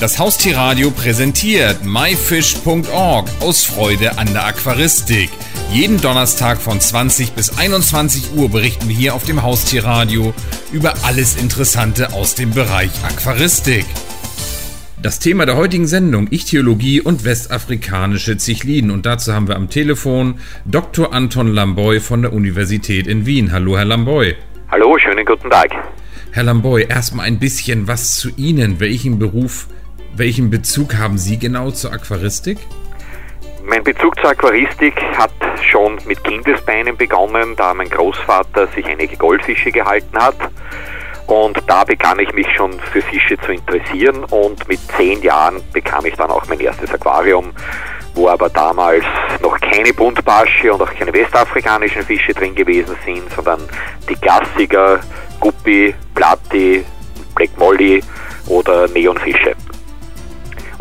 Das Haustierradio präsentiert myfish.org aus Freude an der Aquaristik. Jeden Donnerstag von 20 bis 21 Uhr berichten wir hier auf dem Haustierradio über alles Interessante aus dem Bereich Aquaristik. Das Thema der heutigen Sendung Ichthyologie und westafrikanische Zichliden. Und dazu haben wir am Telefon Dr. Anton Lamboy von der Universität in Wien. Hallo, Herr Lamboy. Hallo, schönen guten Tag. Herr Lamboy, erstmal ein bisschen was zu Ihnen. Welchen Beruf welchen Bezug haben Sie genau zur Aquaristik? Mein Bezug zur Aquaristik hat schon mit Kindesbeinen begonnen, da mein Großvater sich einige Goldfische gehalten hat. Und da begann ich mich schon für Fische zu interessieren und mit zehn Jahren bekam ich dann auch mein erstes Aquarium, wo aber damals noch keine Buntbarsche und auch keine westafrikanischen Fische drin gewesen sind, sondern die Klassiker Guppi, Platti, Black Molly oder Neonfische.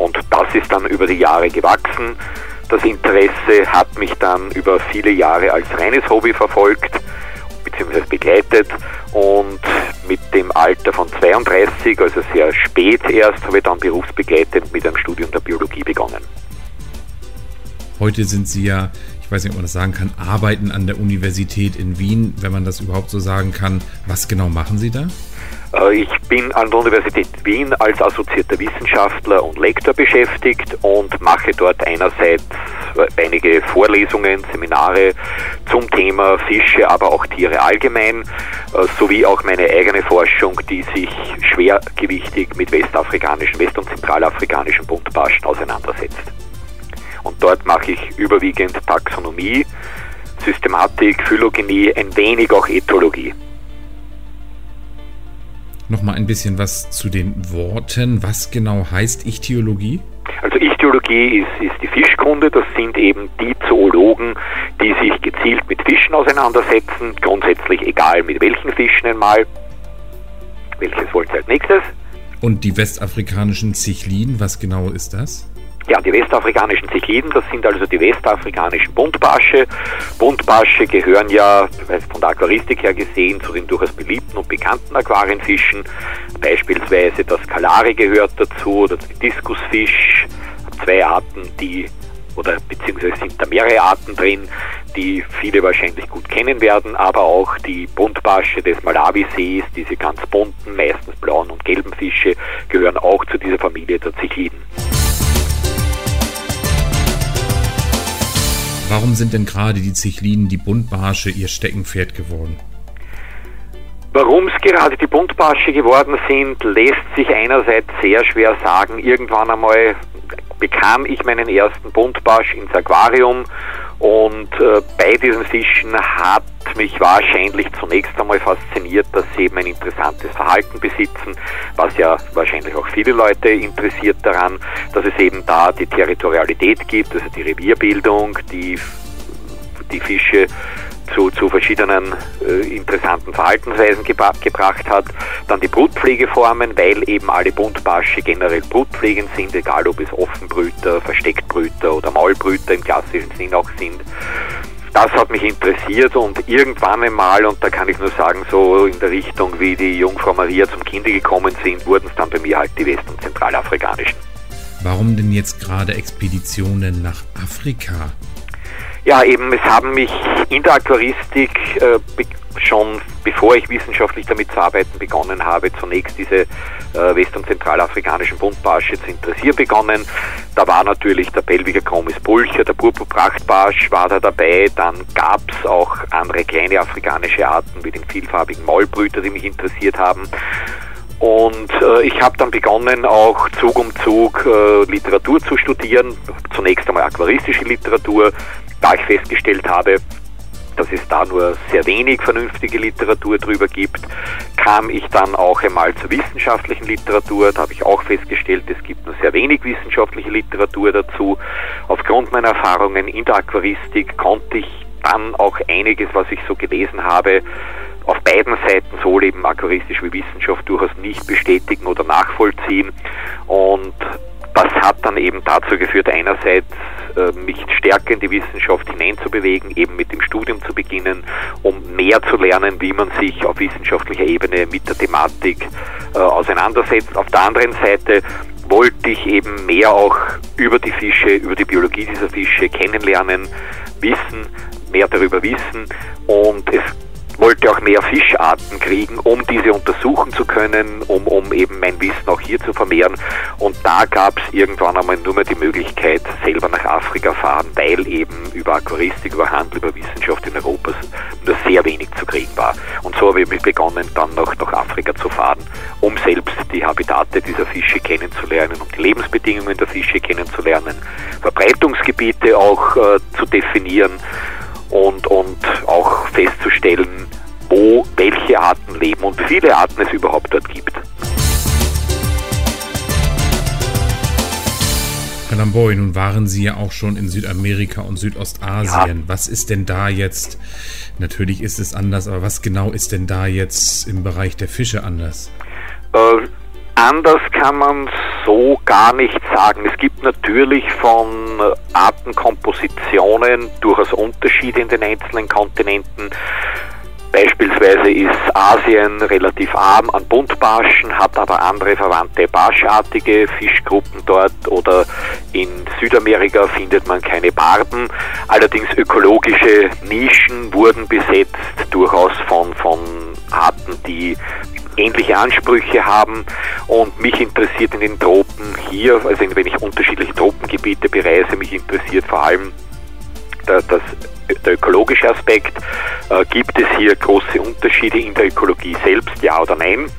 Und das ist dann über die Jahre gewachsen. Das Interesse hat mich dann über viele Jahre als reines Hobby verfolgt bzw. begleitet und mit dem Alter von 32, also sehr spät erst, habe ich dann berufsbegleitend mit einem Studium der Biologie begonnen. Heute sind Sie ja, ich weiß nicht, ob man das sagen kann, arbeiten an der Universität in Wien, wenn man das überhaupt so sagen kann. Was genau machen Sie da? Äh, ich bin an der Universität Wien als assoziierter Wissenschaftler und Lektor beschäftigt und mache dort einerseits äh, einige Vorlesungen, Seminare zum Thema Fische, aber auch Tiere allgemein, äh, sowie auch meine eigene Forschung, die sich schwergewichtig mit westafrikanischen, west- und zentralafrikanischen Buntbarschen auseinandersetzt. Und dort mache ich überwiegend Taxonomie, Systematik, Phylogenie, ein wenig auch Ethologie noch mal ein bisschen was zu den Worten. Was genau heißt Ichthyologie? Also Ichthyologie ist, ist die Fischkunde, das sind eben die Zoologen, die sich gezielt mit Fischen auseinandersetzen, grundsätzlich egal mit welchen Fischen einmal. Welches wollt ihr als nächstes? Und die westafrikanischen Zichliden, was genau ist das? Ja, die westafrikanischen Zichliden, das sind also die westafrikanischen Buntbarsche. Buntbarsche gehören ja von der Aquaristik her gesehen zu den durchaus beliebten und bekannten Aquarienfischen. Beispielsweise das Kalari gehört dazu oder der Diskusfisch. Zwei Arten, die oder beziehungsweise sind da mehrere Arten drin, die viele wahrscheinlich gut kennen werden, aber auch die Buntbarsche des Malawisees, diese ganz bunten, meistens blauen und gelben Fische, gehören auch zu dieser Familie der Zichliden. Warum sind denn gerade die Zichlinen, die Buntbarsche, ihr Steckenpferd geworden? Warum es gerade die Buntbarsche geworden sind, lässt sich einerseits sehr schwer sagen. Irgendwann einmal bekam ich meinen ersten Buntbarsch ins Aquarium und äh, bei diesen Fischen hat mich wahrscheinlich zunächst einmal fasziniert, dass sie eben ein interessantes Verhalten besitzen, was ja wahrscheinlich auch viele Leute interessiert daran, dass es eben da die Territorialität gibt, also die Revierbildung, die die Fische zu, zu verschiedenen äh, interessanten Verhaltensweisen gebra gebracht hat. Dann die Brutpflegeformen, weil eben alle Buntbarsche generell Brutpflegen sind, egal ob es Offenbrüter, Verstecktbrüter oder Maulbrüter im klassischen Sinn auch sind. Das hat mich interessiert und irgendwann einmal, und da kann ich nur sagen, so in der Richtung, wie die Jungfrau Maria zum Kinde gekommen sind, wurden es dann bei mir halt die west- und zentralafrikanischen. Warum denn jetzt gerade Expeditionen nach Afrika? Ja, eben, es haben mich in der Aquaristik äh, schon bevor ich wissenschaftlich damit zu arbeiten begonnen habe, zunächst diese äh, west- und zentralafrikanischen Buntbarsche zu interessieren begonnen. Da war natürlich der Belviger Chromis Pulcher, der Purpurprachtbarsch war da dabei. Dann gab es auch andere kleine afrikanische Arten wie den vielfarbigen Maulbrüter, die mich interessiert haben. Und äh, ich habe dann begonnen, auch Zug um Zug äh, Literatur zu studieren. Zunächst einmal aquaristische Literatur, da ich festgestellt habe, dass es da nur sehr wenig vernünftige Literatur drüber gibt, kam ich dann auch einmal zur wissenschaftlichen Literatur. Da habe ich auch festgestellt, es gibt nur sehr wenig wissenschaftliche Literatur dazu. Aufgrund meiner Erfahrungen in der Aquaristik konnte ich dann auch einiges, was ich so gelesen habe, auf beiden Seiten, sowohl eben aquaristisch wie Wissenschaft, durchaus nicht bestätigen oder nachvollziehen. Und das hat dann eben dazu geführt, einerseits äh, mich stärker in die Wissenschaft hineinzubewegen, eben mit dem Studium zu beginnen, um mehr zu lernen, wie man sich auf wissenschaftlicher Ebene mit der Thematik äh, auseinandersetzt. Auf der anderen Seite wollte ich eben mehr auch über die Fische, über die Biologie dieser Fische kennenlernen, wissen, mehr darüber wissen und es wollte auch mehr Fischarten kriegen, um diese untersuchen zu können, um, um eben mein Wissen auch hier zu vermehren. Und da gab es irgendwann einmal nur mehr die Möglichkeit, selber nach Afrika fahren, weil eben über Aquaristik, über Handel, über Wissenschaft in Europa nur sehr wenig zu kriegen war. Und so habe ich begonnen, dann noch nach Afrika zu fahren, um selbst die Habitate dieser Fische kennenzulernen, um die Lebensbedingungen der Fische kennenzulernen, Verbreitungsgebiete auch äh, zu definieren und, und auch festzustellen, wo welche Arten leben und wie viele Arten es überhaupt dort gibt. Herr Lamboy, nun waren Sie ja auch schon in Südamerika und Südostasien. Ja. Was ist denn da jetzt? Natürlich ist es anders, aber was genau ist denn da jetzt im Bereich der Fische anders? Äh, Anders kann man so gar nicht sagen. Es gibt natürlich von Artenkompositionen durchaus Unterschiede in den einzelnen Kontinenten. Beispielsweise ist Asien relativ arm an Buntbarschen, hat aber andere verwandte barschartige Fischgruppen dort oder in Südamerika findet man keine Barben. Allerdings ökologische Nischen wurden besetzt, durchaus von, von Arten, die ähnliche Ansprüche haben und mich interessiert in den Tropen hier, also wenn ich unterschiedliche Tropengebiete bereise, mich interessiert vor allem das, der ökologische Aspekt. Äh, gibt es hier große Unterschiede in der Ökologie selbst, ja oder nein?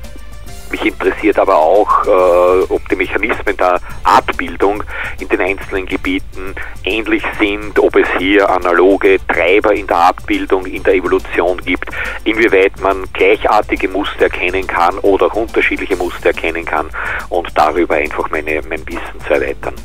Mich interessiert aber auch, äh, ob die Mechanismen der Artbildung in den einzelnen Gebieten ähnlich sind, ob es hier analoge Treiber in der Artbildung, in der Evolution gibt, inwieweit man gleichartige Muster erkennen kann oder auch unterschiedliche Muster erkennen kann und darüber einfach meine, mein Wissen zu erweitern.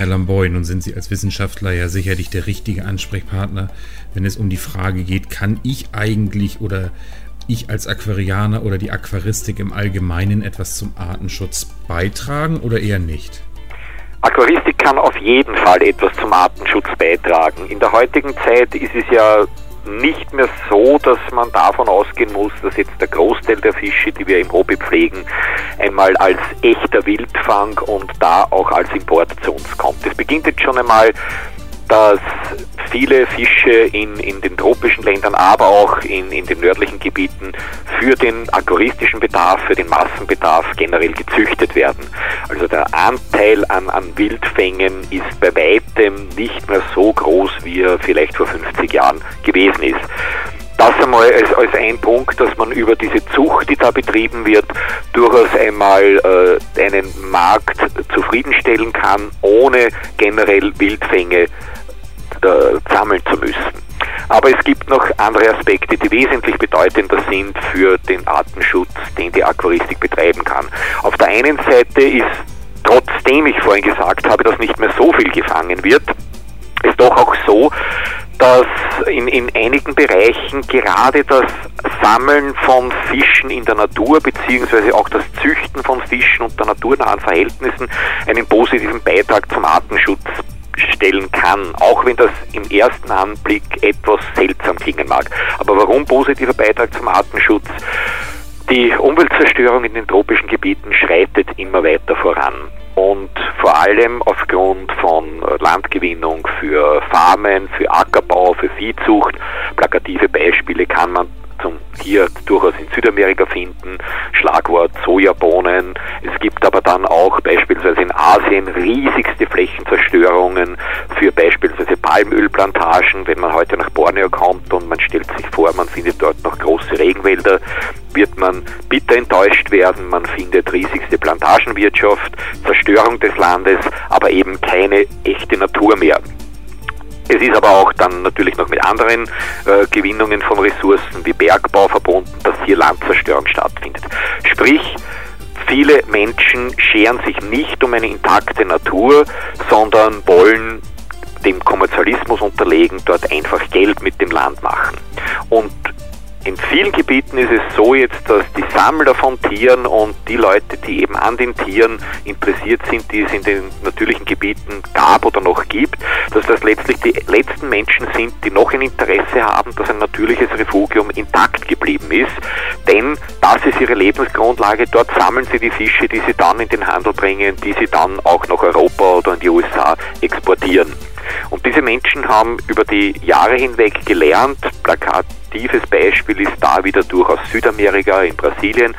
Herr Lamboy, nun sind Sie als Wissenschaftler ja sicherlich der richtige Ansprechpartner, wenn es um die Frage geht, kann ich eigentlich oder ich als Aquarianer oder die Aquaristik im Allgemeinen etwas zum Artenschutz beitragen oder eher nicht? Aquaristik kann auf jeden Fall etwas zum Artenschutz beitragen. In der heutigen Zeit ist es ja nicht mehr so, dass man davon ausgehen muss, dass jetzt der Großteil der Fische, die wir im Hobby pflegen, einmal als echter Wildfang und da auch als Import zu uns kommt. Es beginnt jetzt schon einmal dass viele Fische in, in den tropischen Ländern, aber auch in, in den nördlichen Gebieten für den agoristischen Bedarf, für den Massenbedarf generell gezüchtet werden. Also der Anteil an, an Wildfängen ist bei weitem nicht mehr so groß, wie er vielleicht vor 50 Jahren gewesen ist. Das einmal als, als ein Punkt, dass man über diese Zucht, die da betrieben wird, durchaus einmal äh, einen Markt zufriedenstellen kann, ohne generell Wildfänge äh, sammeln zu müssen. Aber es gibt noch andere Aspekte, die wesentlich bedeutender sind für den Artenschutz, den die Aquaristik betreiben kann. Auf der einen Seite ist, trotzdem ich vorhin gesagt habe, dass nicht mehr so viel gefangen wird, ist doch auch so, dass in, in einigen Bereichen gerade das Sammeln von Fischen in der Natur beziehungsweise auch das Züchten von Fischen unter naturnahen Verhältnissen einen positiven Beitrag zum Artenschutz stellen kann, auch wenn das im ersten Anblick etwas seltsam klingen mag. Aber warum positiver Beitrag zum Artenschutz? Die Umweltzerstörung in den tropischen Gebieten schreitet immer weiter voran. Und vor allem aufgrund von Landgewinnung für Farmen, für Ackerbau, für Viehzucht, plakative Beispiele kann man zum hier durchaus in Südamerika finden, Schlagwort Sojabohnen. Es gibt aber dann auch beispielsweise in Asien riesigste Flächenzerstörungen für beispielsweise Palmölplantagen. Wenn man heute nach Borneo kommt und man stellt sich vor, man findet dort noch große Regenwälder, wird man bitter enttäuscht werden. Man findet riesigste Plantagenwirtschaft, Zerstörung des Landes, aber eben keine echte Natur mehr. Es ist aber auch dann natürlich noch mit anderen äh, Gewinnungen von Ressourcen wie Bergbau verbunden, dass hier Landzerstörung stattfindet. Sprich, viele Menschen scheren sich nicht um eine intakte Natur, sondern wollen dem Kommerzialismus unterlegen, dort einfach Geld mit dem Land machen. Und vielen Gebieten ist es so jetzt, dass die Sammler von Tieren und die Leute, die eben an den Tieren interessiert sind, die es in den natürlichen Gebieten gab oder noch gibt, dass das letztlich die letzten Menschen sind, die noch ein Interesse haben, dass ein natürliches Refugium intakt geblieben ist. Denn das ist ihre Lebensgrundlage. Dort sammeln sie die Fische, die sie dann in den Handel bringen, die sie dann auch nach Europa oder in die USA exportieren. Und diese Menschen haben über die Jahre hinweg gelernt, plakatives Beispiel ist da wieder durchaus Südamerika, in Brasilien.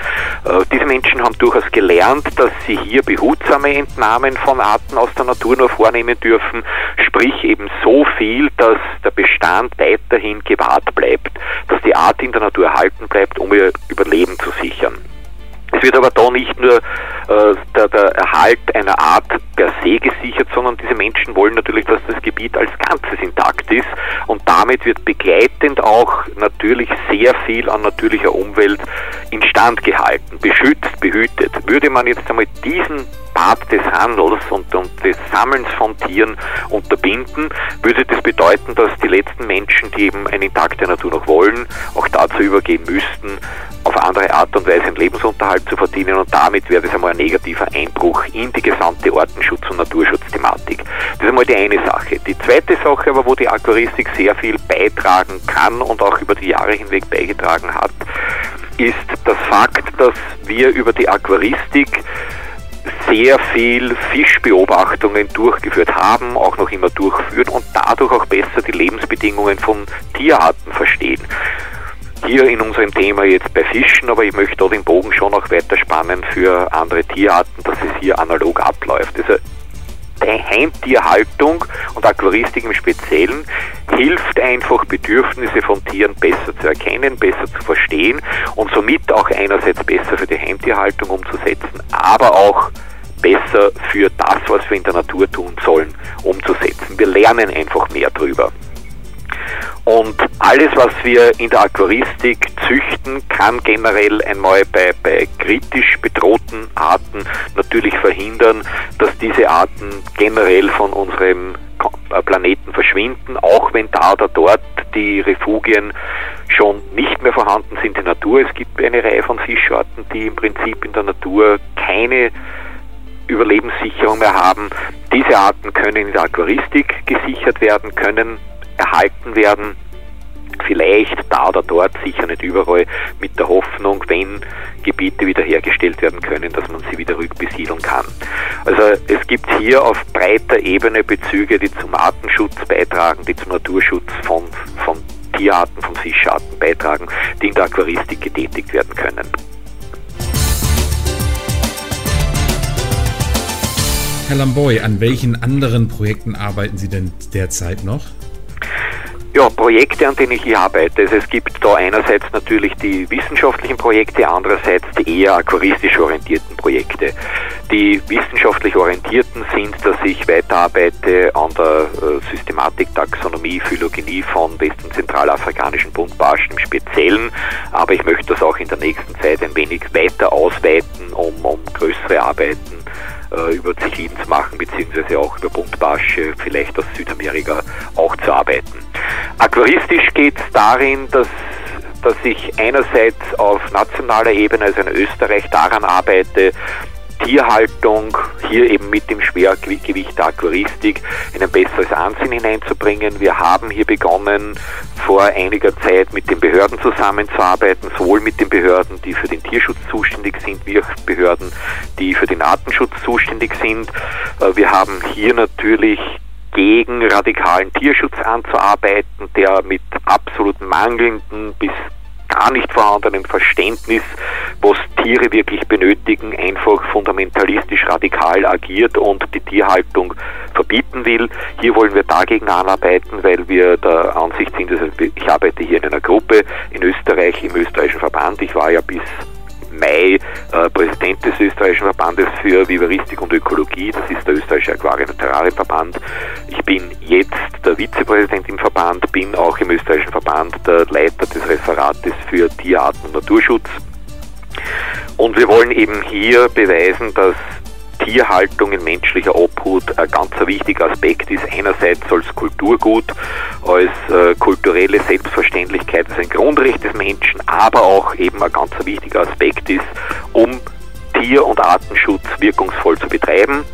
Äh, diese Menschen haben durchaus gelernt, dass sie hier behutsame Entnahmen von Arten aus der Natur nur vornehmen dürfen, sprich eben so viel, dass der Bestand weiterhin gewahrt bleibt, dass die Art in der Natur erhalten bleibt, um ihr Überleben zu sichern. Es wird aber da nicht nur äh, der, der, Erhalt einer Art per se gesichert, sondern diese Menschen wollen natürlich, dass das Gebiet als Ganzes intakt ist und damit wird begleitend auch natürlich sehr viel an natürlicher Umwelt instand gehalten, beschützt, behütet. Würde man jetzt einmal diesen Part des Handels und, und, des Sammelns von Tieren unterbinden, würde das bedeuten, dass die letzten Menschen, die eben eine intakte Natur noch wollen, auch dazu übergehen müssten, auf andere Art und Weise einen Lebensunterhalt zu verdienen und damit wäre das einmal ein negativer Einbruch in die gesamte Artenschutz- und Naturschutzthematik. Das ist einmal die eine Sache. Die zweite Sache aber, wo die Aquaristik sehr viel beitragen kann und auch über die Jahre hinweg beigetragen hat, ist das Fakt, dass wir über die Aquaristik sehr viel Fischbeobachtungen durchgeführt haben, auch noch immer durchführen und dadurch auch besser die Lebensbedingungen von Tierarten verstehen hier in unserem Thema jetzt bei Fischen, aber ich möchte da den Bogen schon auch weiter spannen für andere Tierarten, dass es hier analog abläuft. Also Heimtierhaltung und Aquaristik im Speziellen hilft einfach Bedürfnisse von Tieren besser zu erkennen, besser zu verstehen und somit auch einerseits besser für die Heimtierhaltung umzusetzen, aber auch besser für das, was wir in der Natur tun sollen, umzusetzen. Wir lernen einfach mehr drüber. Und alles, was wir in der Aquaristik züchten, kann generell einmal bei, bei kritisch bedrohten Arten natürlich verhindern, dass diese Arten generell von unserem äh, Planeten verschwinden, auch wenn da oder dort die Refugien schon nicht mehr vorhanden sind in der Natur. Es gibt eine Reihe von Fischarten, die im Prinzip in der Natur keine Überlebenssicherung mehr haben. Diese Arten können in der Aquaristik gesichert werden, können erhalten werden. Vielleicht da oder dort, sicher nicht überall, mit der Hoffnung, wenn Gebiete wiederhergestellt werden können, dass man sie wieder rückbesiedeln kann. Also es gibt hier auf breiter Ebene Bezüge, die zum Artenschutz beitragen, die zum Naturschutz von, von Tierarten, von Fischarten beitragen, die in der Aquaristik getätigt werden können. Herr Lamboy, an welchen anderen Projekten arbeiten Sie denn derzeit noch? Ja, Projekte, an denen ich hier arbeite. Also es gibt da einerseits natürlich die wissenschaftlichen Projekte, andererseits die eher aquaristisch orientierten Projekte. Die wissenschaftlich orientierten sind, dass ich weiterarbeite an der äh, Systematik, Taxonomie, Phylogenie von west- und zentralafrikanischen Buntbarschen im Speziellen, aber ich möchte das auch in der nächsten Zeit ein wenig weiter ausweiten, um, um größere Arbeiten äh, über Zichliden zu machen, beziehungsweise auch über Buntbarsche, vielleicht aus Südamerika auch zu arbeiten. Aquaristisch geht es darin, dass dass ich einerseits auf nationaler Ebene, also in Österreich, daran arbeite, Tierhaltung hier eben mit dem Schwergewicht der Aquaristik in ein besseres Ansehen hineinzubringen. Wir haben hier begonnen, vor einiger Zeit mit den Behörden zusammenzuarbeiten, sowohl mit den Behörden, die für den Tierschutz zuständig sind, wie auch Behörden, die für den Artenschutz zuständig sind. Äh, wir haben hier natürlich gegen radikalen Tierschutz anzuarbeiten, der mit absolut mangelnden bis gar nicht vorhandenem Verständnis, was Tiere wirklich benötigen, einfach fundamentalistisch radikal agiert und die Tierhaltung verbieten will. Hier wollen wir dagegen anarbeiten, weil wir der Ansicht sind, also ich arbeite hier in einer Gruppe in Österreich, im österreichischen Verband. Ich war ja bis Mai äh, Präsident des österreichischen Verbandes für Vivaristik und Ökologie. Das ist der österreichische Aquarien- und Terrarienverband. Ich bin jetzt der Vizepräsident im Verband, bin auch im österreichischen Verband der Leiter des Referates für Tierarten und Naturschutz. Und wir wollen eben hier beweisen, dass Tierhaltung in menschlicher Obhut ein ganz wichtiger Aspekt ist. Einerseits als Kulturgut, als äh, kulturelle Selbstverständlichkeit, als ein Grundrecht des Menschen, aber auch eben ein ganz wichtiger Aspekt ist, um Tier- und Artenschutz wirkungsvoll zu betreiben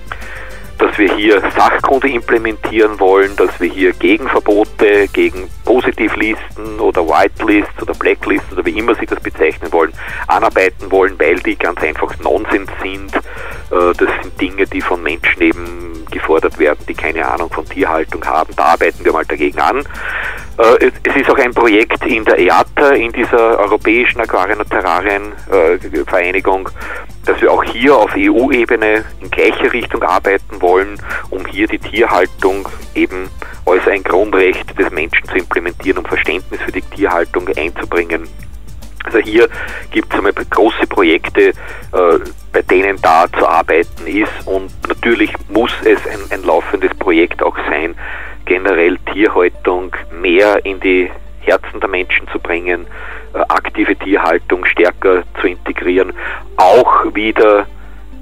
dass wir hier Sachkunde implementieren wollen, dass wir hier Gegenverbote, gegen Positivlisten oder Whitelists oder Blacklists oder wie immer Sie das bezeichnen wollen, anarbeiten wollen, weil die ganz einfach Nonsens sind. Äh, das sind Dinge, die von Menschen eben gefordert werden, die keine Ahnung von Tierhaltung haben. Da arbeiten wir mal dagegen an. Äh, es ist auch ein Projekt in der EATA, in dieser Europäischen Aquarien- und Terrarienvereinigung, dass wir auch hier auf EU-Ebene in gleiche Richtung arbeiten wollen, um hier die Tierhaltung eben als ein Grundrecht des Menschen zu implementieren, um Verständnis für die Tierhaltung einzubringen. Also hier gibt es einmal große Projekte, äh, bei denen da zu arbeiten ist und natürlich muss es ein, ein laufendes Projekt auch sein, generell Tierhaltung mehr in die Herzen der Menschen zu bringen, äh, aktive Tierhaltung stärker zu integrieren, auch wieder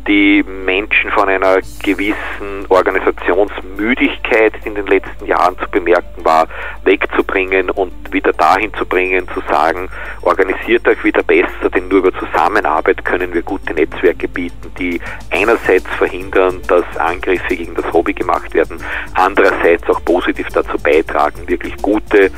die Menschen von einer gewissen Organisationsmüdigkeit in den letzten Jahren zu bemerken war, wegzubringen und wieder dahin zu bringen, zu sagen, organisiert euch wieder besser, denn nur über Zusammenarbeit können wir gute Netzwerke bieten, die einerseits verhindern, dass Angriffe gegen das Hobby gemacht werden, andererseits auch positiv dazu beitragen, wirklich gute,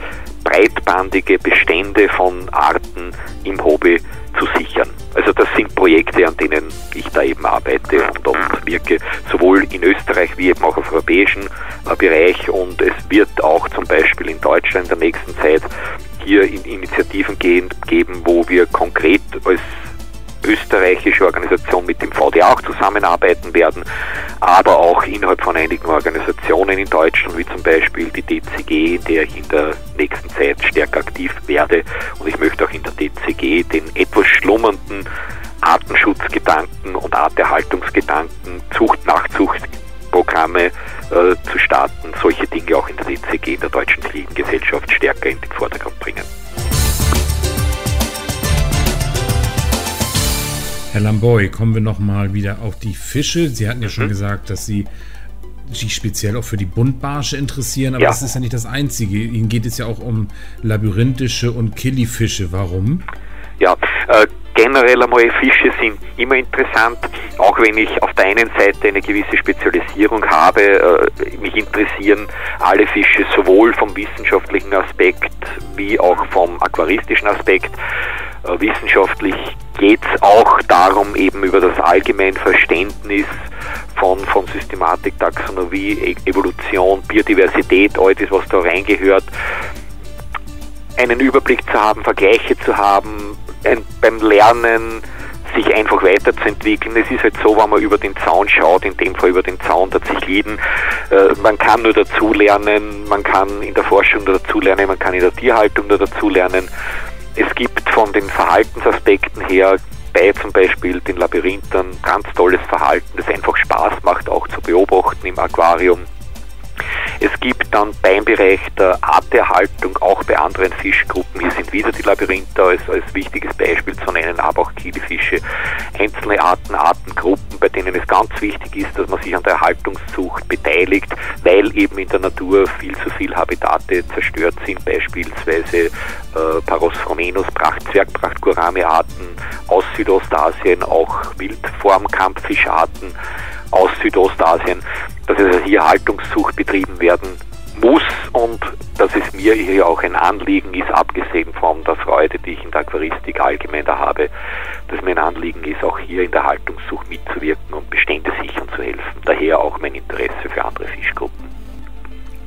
breitbandige Bestände von Arten im Hobby zu sichern. Also das sind Projekte, an denen ich da eben arbeite und, und wirke, sowohl in Österreich wie eben auch auf europäischen äh, Bereich. Und es wird auch zum Beispiel in Deutschland in der nächsten Zeit hier in Initiativen gehen, geben, wo wir konkret als österreichische Organisation mit dem VDA auch zusammenarbeiten werden, aber auch innerhalb von einigen Organisationen in Deutschland, wie zum Beispiel die DCG, in der ich in der nächsten Zeit stärker aktiv werde. Und ich möchte auch in der DCG den etwas schlummernden Artenschutzgedanken und Arterhaltungsgedanken, Zucht-Nachzuchtprogramme äh, zu starten, solche Dinge auch in der DCG, in der Deutschen Fliegengesellschaft, stärker in den Vordergrund bringen. Herr Lamboy, kommen wir nochmal wieder auf die Fische. Sie hatten ja schon mhm. gesagt, dass Sie sich speziell auch für die Buntbarsche interessieren, aber ja. das ist ja nicht das Einzige. Ihnen geht es ja auch um labyrinthische und Killifische. Warum? Ja, äh, generell einmal Fische sind immer interessant, auch wenn ich auf der einen Seite eine gewisse Spezialisierung habe. Äh, mich interessieren alle Fische sowohl vom wissenschaftlichen Aspekt wie auch vom aquaristischen Aspekt. Äh, wissenschaftlich geht es auch darum, eben über das Allgemeinverständnis von, von Systematik, Taxonomie, e-, Evolution, Biodiversität, all das, was da reingehört, einen Überblick zu haben, Vergleiche zu haben, beim Lernen sich einfach weiterzuentwickeln. Es ist halt so, wenn man über den Zaun schaut, in dem Fall über den Zaun der Zichliden, äh, man kann nur dazulernen, man kann in der Forschung nur dazulernen, man kann in der Tierhaltung nur dazulernen. Es gibt von den Verhaltensaspekten her bei zum Beispiel den Labyrinthern ganz tolles Verhalten, das einfach Spaß macht, auch zu beobachten im Aquarium. Es gibt dann beim Bereich der Arterhaltung auch bei anderen Fischgruppen, hier sind wieder die Labyrinthe als, als wichtiges Beispiel zu nennen, aber auch Kielfische, einzelne Arten, Artengruppen, bei denen es ganz wichtig ist, dass man sich an der Erhaltungszucht beteiligt, weil eben in der Natur viel zu viel Habitate zerstört sind, beispielsweise äh, Parosphromenus, Pracht, Zwergprachtgurame-Arten aus Südostasien, auch Wildformkampffischarten aus Südostasien dass also hier Haltungszucht betrieben werden muss und dass es mir hier auch ein Anliegen ist, abgesehen von der Freude, die ich in der Aquaristik allgemein da habe, dass mir ein Anliegen ist, auch hier in der Haltungszucht mitzuwirken und Bestände sichern zu helfen. Daher auch mein Interesse für andere Fischgruppen.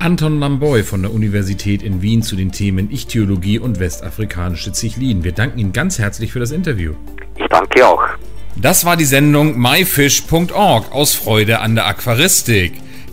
Anton Lamboy von der Universität in Wien zu den Themen Ichthyologie und westafrikanische Zichliden. Wir danken Ihnen ganz herzlich für das Interview. Ich danke auch. Das war die Sendung myfish.org aus Freude an der Aquaristik.